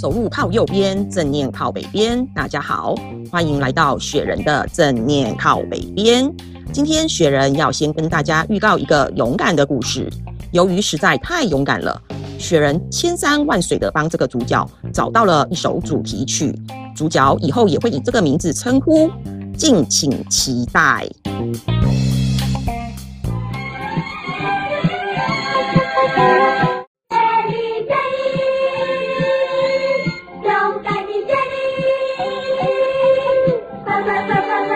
走路靠右边，正念靠北边。大家好，欢迎来到雪人的正念靠北边。今天雪人要先跟大家预告一个勇敢的故事。由于实在太勇敢了，雪人千山万水的帮这个主角找到了一首主题曲。主角以后也会以这个名字称呼，敬请期待。